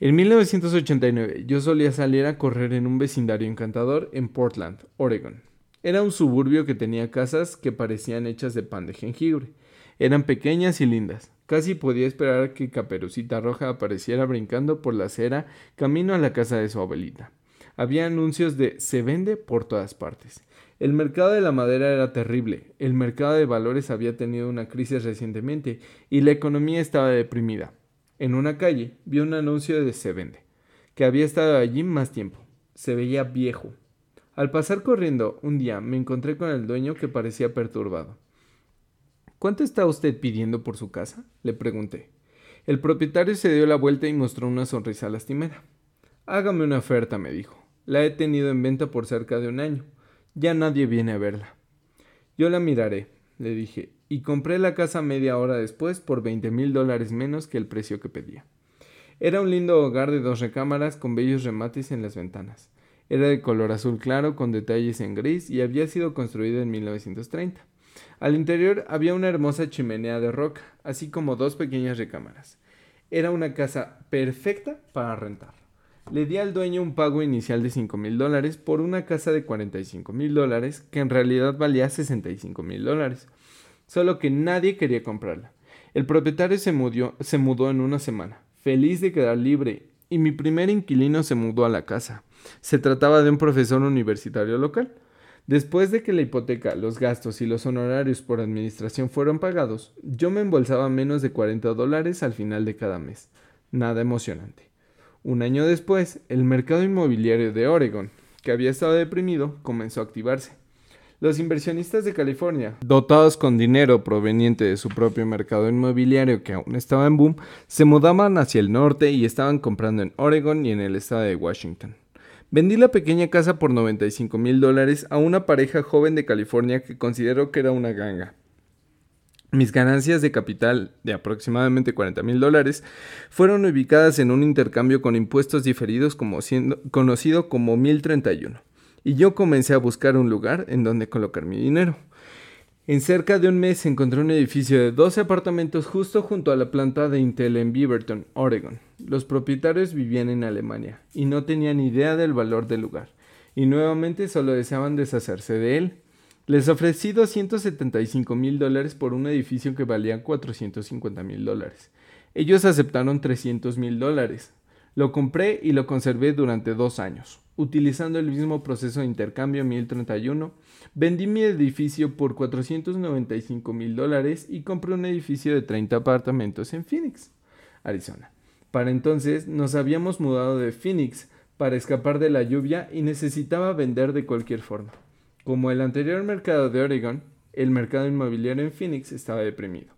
En 1989 yo solía salir a correr en un vecindario encantador en Portland, Oregon. Era un suburbio que tenía casas que parecían hechas de pan de jengibre. Eran pequeñas y lindas. Casi podía esperar que Caperucita Roja apareciera brincando por la acera camino a la casa de su abuelita. Había anuncios de se vende por todas partes. El mercado de la madera era terrible, el mercado de valores había tenido una crisis recientemente y la economía estaba deprimida. En una calle vi un anuncio de se vende, que había estado allí más tiempo. Se veía viejo, al pasar corriendo un día me encontré con el dueño que parecía perturbado. ¿Cuánto está usted pidiendo por su casa? le pregunté. El propietario se dio la vuelta y mostró una sonrisa lastimera. Hágame una oferta, me dijo. La he tenido en venta por cerca de un año. Ya nadie viene a verla. Yo la miraré, le dije, y compré la casa media hora después por veinte mil dólares menos que el precio que pedía. Era un lindo hogar de dos recámaras con bellos remates en las ventanas. Era de color azul claro con detalles en gris y había sido construido en 1930. Al interior había una hermosa chimenea de roca, así como dos pequeñas recámaras. Era una casa perfecta para rentar. Le di al dueño un pago inicial de cinco mil dólares por una casa de 45 mil dólares que en realidad valía 65 mil dólares. Solo que nadie quería comprarla. El propietario se, se mudó en una semana, feliz de quedar libre, y mi primer inquilino se mudó a la casa. Se trataba de un profesor universitario local. Después de que la hipoteca, los gastos y los honorarios por administración fueron pagados, yo me embolsaba menos de 40 dólares al final de cada mes. Nada emocionante. Un año después, el mercado inmobiliario de Oregon, que había estado deprimido, comenzó a activarse. Los inversionistas de California, dotados con dinero proveniente de su propio mercado inmobiliario que aún estaba en boom, se mudaban hacia el norte y estaban comprando en Oregon y en el estado de Washington. Vendí la pequeña casa por 95 mil dólares a una pareja joven de California que consideró que era una ganga. Mis ganancias de capital de aproximadamente 40 mil dólares fueron ubicadas en un intercambio con impuestos diferidos como siendo, conocido como 1031, y yo comencé a buscar un lugar en donde colocar mi dinero. En cerca de un mes encontré un edificio de 12 apartamentos justo junto a la planta de Intel en Beaverton, Oregon. Los propietarios vivían en Alemania y no tenían idea del valor del lugar, y nuevamente solo deseaban deshacerse de él. Les ofrecí 275 mil dólares por un edificio que valía 450 mil dólares. Ellos aceptaron 300 mil dólares. Lo compré y lo conservé durante dos años. Utilizando el mismo proceso de intercambio 1031, vendí mi edificio por 495 mil dólares y compré un edificio de 30 apartamentos en Phoenix, Arizona. Para entonces nos habíamos mudado de Phoenix para escapar de la lluvia y necesitaba vender de cualquier forma. Como el anterior mercado de Oregon, el mercado inmobiliario en Phoenix estaba deprimido.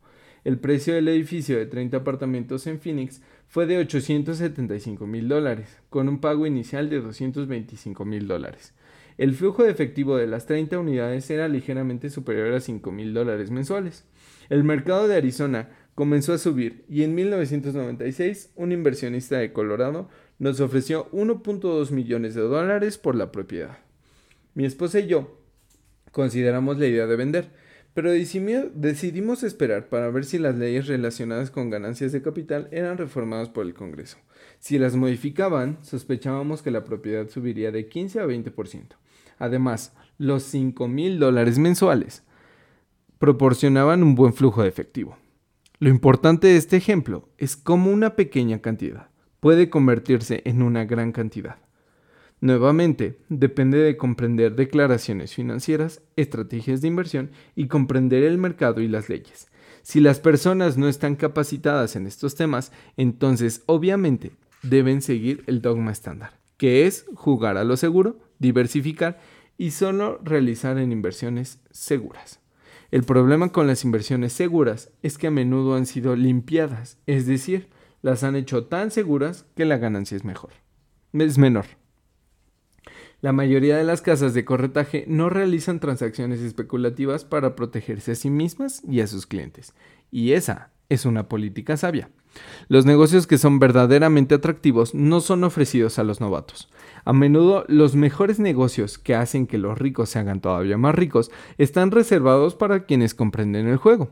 El precio del edificio de 30 apartamentos en Phoenix fue de 875 mil dólares, con un pago inicial de 225 mil dólares. El flujo de efectivo de las 30 unidades era ligeramente superior a 5 mil dólares mensuales. El mercado de Arizona comenzó a subir y en 1996 un inversionista de Colorado nos ofreció 1.2 millones de dólares por la propiedad. Mi esposa y yo consideramos la idea de vender, pero decidimos esperar para ver si las leyes relacionadas con ganancias de capital eran reformadas por el Congreso. Si las modificaban, sospechábamos que la propiedad subiría de 15 a 20%. Además, los 5 mil dólares mensuales proporcionaban un buen flujo de efectivo. Lo importante de este ejemplo es cómo una pequeña cantidad puede convertirse en una gran cantidad. Nuevamente, depende de comprender declaraciones financieras, estrategias de inversión y comprender el mercado y las leyes. Si las personas no están capacitadas en estos temas, entonces obviamente deben seguir el dogma estándar, que es jugar a lo seguro, diversificar y solo realizar en inversiones seguras. El problema con las inversiones seguras es que a menudo han sido limpiadas, es decir, las han hecho tan seguras que la ganancia es mejor. Es menor. La mayoría de las casas de corretaje no realizan transacciones especulativas para protegerse a sí mismas y a sus clientes, y esa es una política sabia. Los negocios que son verdaderamente atractivos no son ofrecidos a los novatos. A menudo los mejores negocios que hacen que los ricos se hagan todavía más ricos están reservados para quienes comprenden el juego.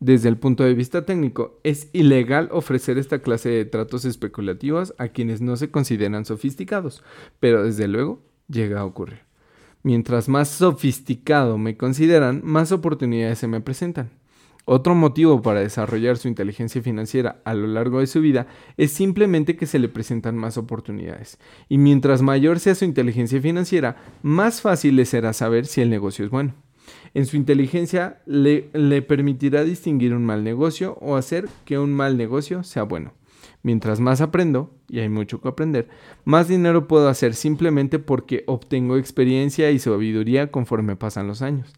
Desde el punto de vista técnico, es ilegal ofrecer esta clase de tratos especulativos a quienes no se consideran sofisticados, pero desde luego llega a ocurrir. Mientras más sofisticado me consideran, más oportunidades se me presentan. Otro motivo para desarrollar su inteligencia financiera a lo largo de su vida es simplemente que se le presentan más oportunidades. Y mientras mayor sea su inteligencia financiera, más fácil le será saber si el negocio es bueno. En su inteligencia le, le permitirá distinguir un mal negocio o hacer que un mal negocio sea bueno. Mientras más aprendo, y hay mucho que aprender, más dinero puedo hacer simplemente porque obtengo experiencia y sabiduría conforme pasan los años.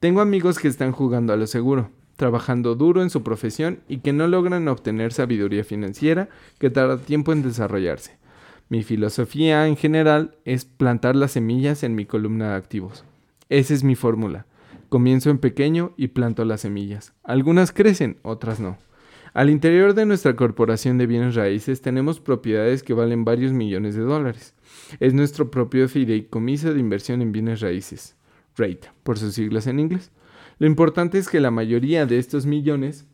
Tengo amigos que están jugando a lo seguro, trabajando duro en su profesión y que no logran obtener sabiduría financiera que tarda tiempo en desarrollarse. Mi filosofía en general es plantar las semillas en mi columna de activos. Esa es mi fórmula. Comienzo en pequeño y planto las semillas. Algunas crecen, otras no. Al interior de nuestra corporación de bienes raíces tenemos propiedades que valen varios millones de dólares. Es nuestro propio fideicomiso de inversión en bienes raíces, RATE, por sus siglas en inglés. Lo importante es que la mayoría de estos millones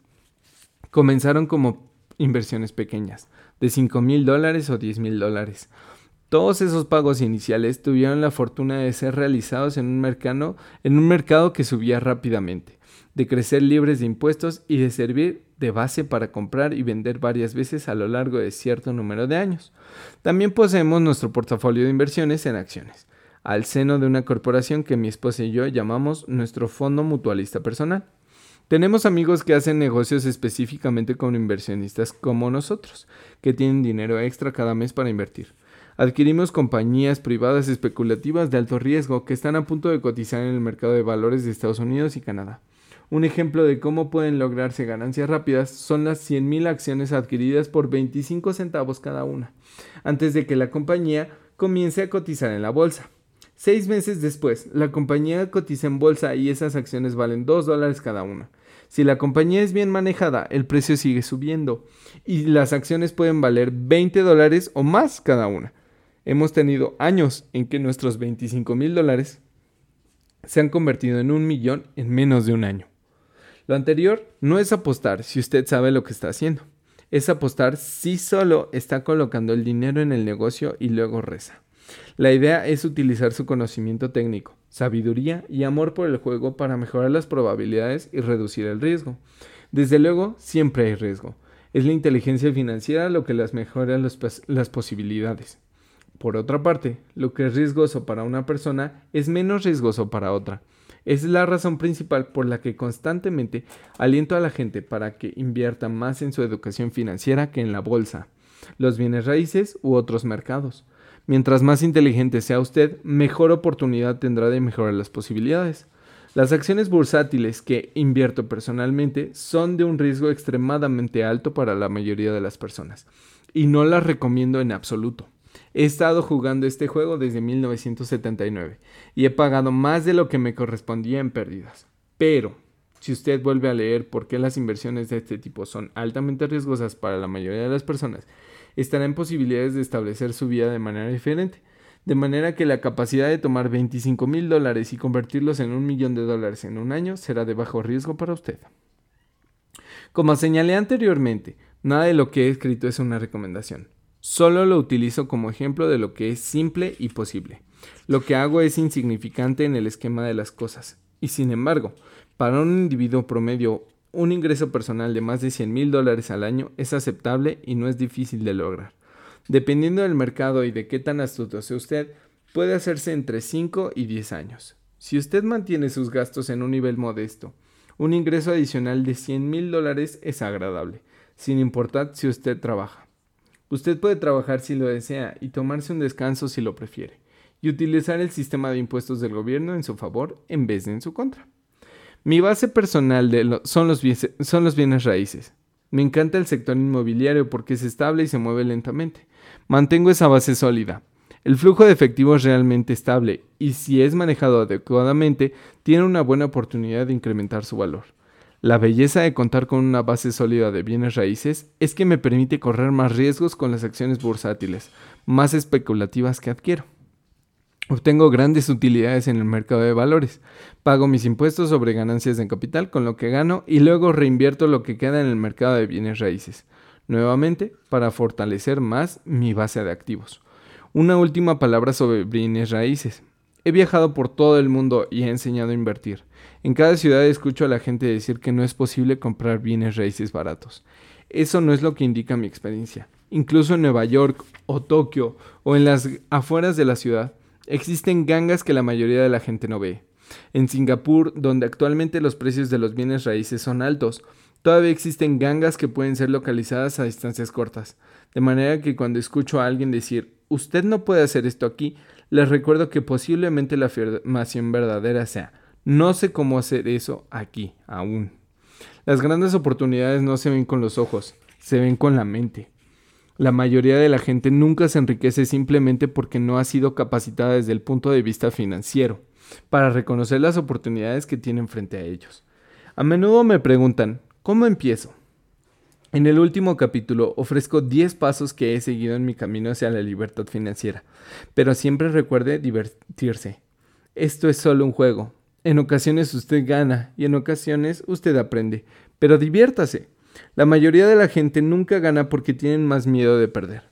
comenzaron como inversiones pequeñas, de 5 mil dólares o 10 mil dólares. Todos esos pagos iniciales tuvieron la fortuna de ser realizados en un, mercado, en un mercado que subía rápidamente, de crecer libres de impuestos y de servir de base para comprar y vender varias veces a lo largo de cierto número de años. También poseemos nuestro portafolio de inversiones en acciones, al seno de una corporación que mi esposa y yo llamamos nuestro fondo mutualista personal. Tenemos amigos que hacen negocios específicamente con inversionistas como nosotros, que tienen dinero extra cada mes para invertir. Adquirimos compañías privadas especulativas de alto riesgo que están a punto de cotizar en el mercado de valores de Estados Unidos y Canadá. Un ejemplo de cómo pueden lograrse ganancias rápidas son las 100.000 acciones adquiridas por 25 centavos cada una, antes de que la compañía comience a cotizar en la bolsa. Seis meses después, la compañía cotiza en bolsa y esas acciones valen 2 dólares cada una. Si la compañía es bien manejada, el precio sigue subiendo y las acciones pueden valer 20 dólares o más cada una. Hemos tenido años en que nuestros 25 mil dólares se han convertido en un millón en menos de un año. Lo anterior no es apostar si usted sabe lo que está haciendo. Es apostar si solo está colocando el dinero en el negocio y luego reza. La idea es utilizar su conocimiento técnico, sabiduría y amor por el juego para mejorar las probabilidades y reducir el riesgo. Desde luego, siempre hay riesgo. Es la inteligencia financiera lo que las mejora las posibilidades. Por otra parte, lo que es riesgoso para una persona es menos riesgoso para otra. Es la razón principal por la que constantemente aliento a la gente para que invierta más en su educación financiera que en la bolsa, los bienes raíces u otros mercados. Mientras más inteligente sea usted, mejor oportunidad tendrá de mejorar las posibilidades. Las acciones bursátiles que invierto personalmente son de un riesgo extremadamente alto para la mayoría de las personas y no las recomiendo en absoluto. He estado jugando este juego desde 1979 y he pagado más de lo que me correspondía en pérdidas. Pero, si usted vuelve a leer por qué las inversiones de este tipo son altamente riesgosas para la mayoría de las personas estará en posibilidades de establecer su vida de manera diferente. De manera que la capacidad de tomar 25 mil dólares y convertirlos en un millón de dólares en un año será de bajo riesgo para usted. Como señalé anteriormente, nada de lo que he escrito es una recomendación. Solo lo utilizo como ejemplo de lo que es simple y posible. Lo que hago es insignificante en el esquema de las cosas. Y sin embargo, para un individuo promedio un ingreso personal de más de 100 mil dólares al año es aceptable y no es difícil de lograr. Dependiendo del mercado y de qué tan astuto sea usted, puede hacerse entre 5 y 10 años. Si usted mantiene sus gastos en un nivel modesto, un ingreso adicional de 100 mil dólares es agradable, sin importar si usted trabaja. Usted puede trabajar si lo desea y tomarse un descanso si lo prefiere, y utilizar el sistema de impuestos del gobierno en su favor en vez de en su contra. Mi base personal son, los son los bienes raíces. Me encanta el sector inmobiliario porque es estable y se mueve lentamente. Mantengo esa base sólida. El flujo de efectivo es realmente estable y si es manejado adecuadamente, tiene una buena oportunidad de incrementar su valor. La belleza de contar con una base sólida de bienes raíces es que me permite correr más riesgos con las acciones bursátiles, más especulativas que adquiero. Obtengo grandes utilidades en el mercado de valores. Pago mis impuestos sobre ganancias de capital con lo que gano y luego reinvierto lo que queda en el mercado de bienes raíces, nuevamente para fortalecer más mi base de activos. Una última palabra sobre bienes raíces. He viajado por todo el mundo y he enseñado a invertir. En cada ciudad escucho a la gente decir que no es posible comprar bienes raíces baratos. Eso no es lo que indica mi experiencia. Incluso en Nueva York o Tokio o en las afueras de la ciudad, Existen gangas que la mayoría de la gente no ve. En Singapur, donde actualmente los precios de los bienes raíces son altos, todavía existen gangas que pueden ser localizadas a distancias cortas. De manera que cuando escucho a alguien decir, usted no puede hacer esto aquí, les recuerdo que posiblemente la afirmación verdadera sea, no sé cómo hacer eso aquí, aún. Las grandes oportunidades no se ven con los ojos, se ven con la mente. La mayoría de la gente nunca se enriquece simplemente porque no ha sido capacitada desde el punto de vista financiero para reconocer las oportunidades que tienen frente a ellos. A menudo me preguntan, ¿cómo empiezo? En el último capítulo ofrezco 10 pasos que he seguido en mi camino hacia la libertad financiera, pero siempre recuerde divertirse. Esto es solo un juego. En ocasiones usted gana y en ocasiones usted aprende, pero diviértase. La mayoría de la gente nunca gana porque tienen más miedo de perder.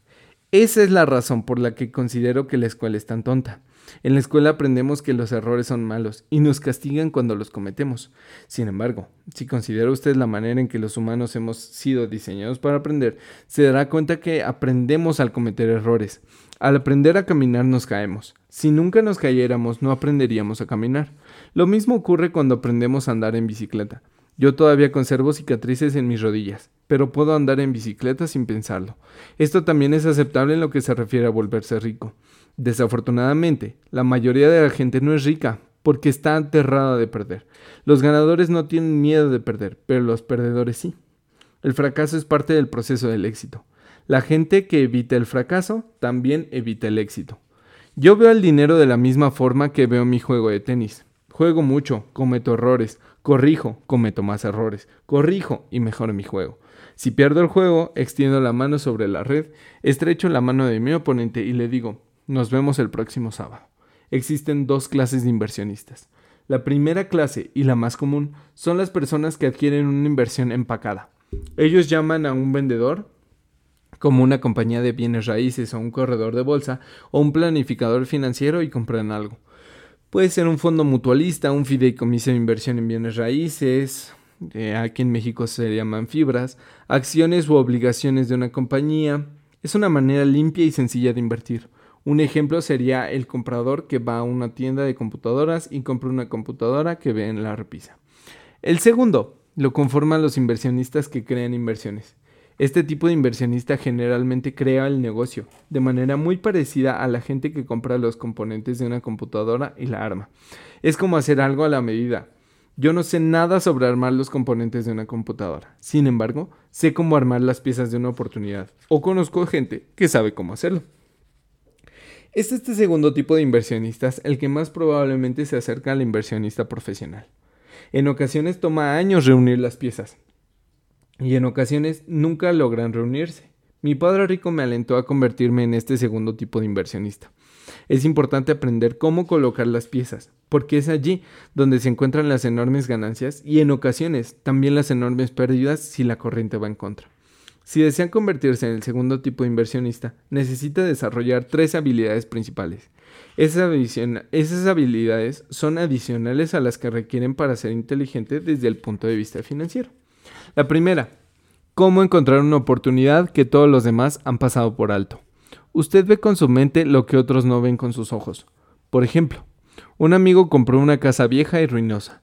Esa es la razón por la que considero que la escuela es tan tonta. En la escuela aprendemos que los errores son malos y nos castigan cuando los cometemos. Sin embargo, si considera usted la manera en que los humanos hemos sido diseñados para aprender, se dará cuenta que aprendemos al cometer errores. Al aprender a caminar nos caemos. Si nunca nos cayéramos, no aprenderíamos a caminar. Lo mismo ocurre cuando aprendemos a andar en bicicleta. Yo todavía conservo cicatrices en mis rodillas, pero puedo andar en bicicleta sin pensarlo. Esto también es aceptable en lo que se refiere a volverse rico. Desafortunadamente, la mayoría de la gente no es rica porque está aterrada de perder. Los ganadores no tienen miedo de perder, pero los perdedores sí. El fracaso es parte del proceso del éxito. La gente que evita el fracaso también evita el éxito. Yo veo el dinero de la misma forma que veo mi juego de tenis. Juego mucho, cometo errores, Corrijo, cometo más errores. Corrijo y mejoro mi juego. Si pierdo el juego, extiendo la mano sobre la red, estrecho la mano de mi oponente y le digo, nos vemos el próximo sábado. Existen dos clases de inversionistas. La primera clase y la más común son las personas que adquieren una inversión empacada. Ellos llaman a un vendedor como una compañía de bienes raíces o un corredor de bolsa o un planificador financiero y compran algo. Puede ser un fondo mutualista, un fideicomiso de inversión en bienes raíces, eh, aquí en México se llaman fibras, acciones u obligaciones de una compañía. Es una manera limpia y sencilla de invertir. Un ejemplo sería el comprador que va a una tienda de computadoras y compra una computadora que ve en la repisa. El segundo lo conforman los inversionistas que crean inversiones. Este tipo de inversionista generalmente crea el negocio, de manera muy parecida a la gente que compra los componentes de una computadora y la arma. Es como hacer algo a la medida. Yo no sé nada sobre armar los componentes de una computadora. Sin embargo, sé cómo armar las piezas de una oportunidad. O conozco gente que sabe cómo hacerlo. Es este segundo tipo de inversionistas el que más probablemente se acerca al inversionista profesional. En ocasiones toma años reunir las piezas, y en ocasiones nunca logran reunirse. Mi padre rico me alentó a convertirme en este segundo tipo de inversionista. Es importante aprender cómo colocar las piezas, porque es allí donde se encuentran las enormes ganancias y en ocasiones también las enormes pérdidas si la corriente va en contra. Si desean convertirse en el segundo tipo de inversionista, necesita desarrollar tres habilidades principales. Esas, esas habilidades son adicionales a las que requieren para ser inteligente desde el punto de vista financiero. La primera, cómo encontrar una oportunidad que todos los demás han pasado por alto. Usted ve con su mente lo que otros no ven con sus ojos. Por ejemplo, un amigo compró una casa vieja y ruinosa.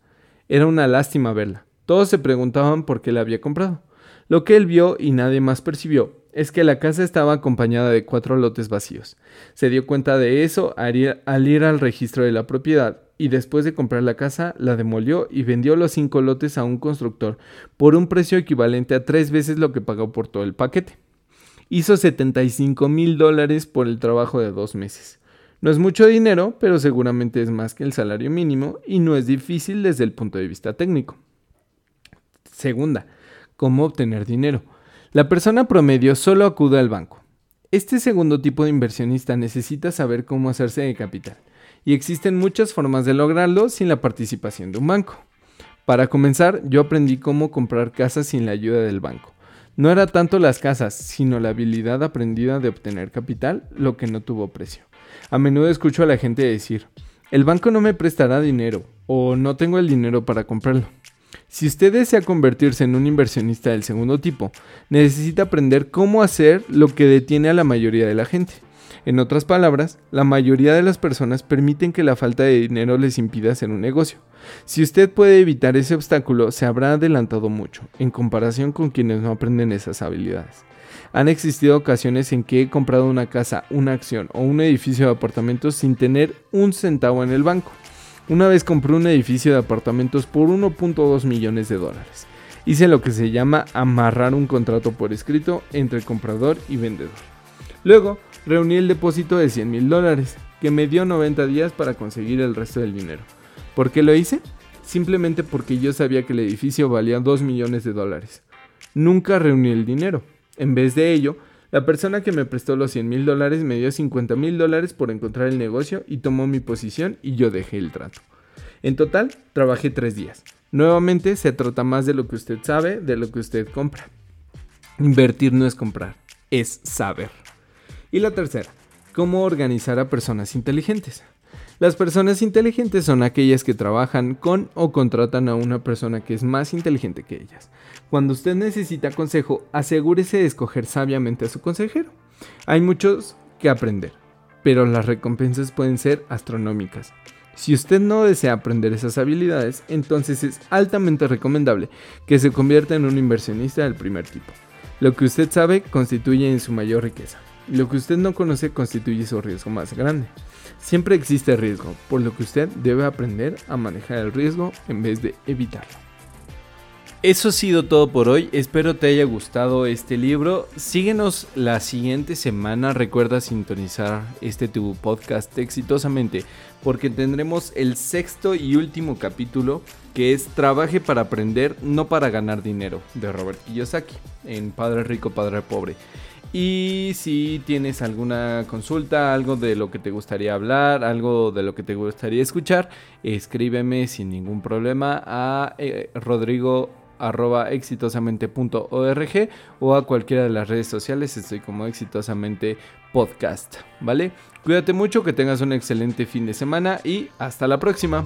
Era una lástima verla. Todos se preguntaban por qué la había comprado. Lo que él vio y nadie más percibió es que la casa estaba acompañada de cuatro lotes vacíos. Se dio cuenta de eso al ir al registro de la propiedad y después de comprar la casa la demolió y vendió los cinco lotes a un constructor por un precio equivalente a tres veces lo que pagó por todo el paquete. Hizo 75 mil dólares por el trabajo de dos meses. No es mucho dinero, pero seguramente es más que el salario mínimo y no es difícil desde el punto de vista técnico. Segunda, cómo obtener dinero. La persona promedio solo acude al banco. Este segundo tipo de inversionista necesita saber cómo hacerse de capital y existen muchas formas de lograrlo sin la participación de un banco. Para comenzar, yo aprendí cómo comprar casas sin la ayuda del banco. No era tanto las casas, sino la habilidad aprendida de obtener capital lo que no tuvo precio. A menudo escucho a la gente decir, el banco no me prestará dinero o no tengo el dinero para comprarlo. Si usted desea convertirse en un inversionista del segundo tipo, necesita aprender cómo hacer lo que detiene a la mayoría de la gente. En otras palabras, la mayoría de las personas permiten que la falta de dinero les impida hacer un negocio. Si usted puede evitar ese obstáculo, se habrá adelantado mucho, en comparación con quienes no aprenden esas habilidades. Han existido ocasiones en que he comprado una casa, una acción o un edificio de apartamentos sin tener un centavo en el banco. Una vez compré un edificio de apartamentos por 1.2 millones de dólares. Hice lo que se llama amarrar un contrato por escrito entre comprador y vendedor. Luego, reuní el depósito de 100 mil dólares, que me dio 90 días para conseguir el resto del dinero. ¿Por qué lo hice? Simplemente porque yo sabía que el edificio valía 2 millones de dólares. Nunca reuní el dinero. En vez de ello, la persona que me prestó los 100 mil dólares me dio 50 mil dólares por encontrar el negocio y tomó mi posición y yo dejé el trato. En total, trabajé tres días. Nuevamente, se trata más de lo que usted sabe, de lo que usted compra. Invertir no es comprar, es saber. Y la tercera, cómo organizar a personas inteligentes. Las personas inteligentes son aquellas que trabajan con o contratan a una persona que es más inteligente que ellas. Cuando usted necesita consejo, asegúrese de escoger sabiamente a su consejero. Hay muchos que aprender, pero las recompensas pueden ser astronómicas. Si usted no desea aprender esas habilidades, entonces es altamente recomendable que se convierta en un inversionista del primer tipo. Lo que usted sabe constituye en su mayor riqueza. Lo que usted no conoce constituye su riesgo más grande. Siempre existe riesgo, por lo que usted debe aprender a manejar el riesgo en vez de evitarlo. Eso ha sido todo por hoy, espero te haya gustado este libro. Síguenos la siguiente semana, recuerda sintonizar este tu podcast exitosamente porque tendremos el sexto y último capítulo que es Trabaje para aprender, no para ganar dinero, de Robert Kiyosaki, en Padre Rico, Padre Pobre. Y si tienes alguna consulta, algo de lo que te gustaría hablar, algo de lo que te gustaría escuchar, escríbeme sin ningún problema a eh, Rodrigo arroba exitosamente.org o a cualquiera de las redes sociales. Estoy como exitosamente podcast, ¿vale? Cuídate mucho, que tengas un excelente fin de semana y hasta la próxima.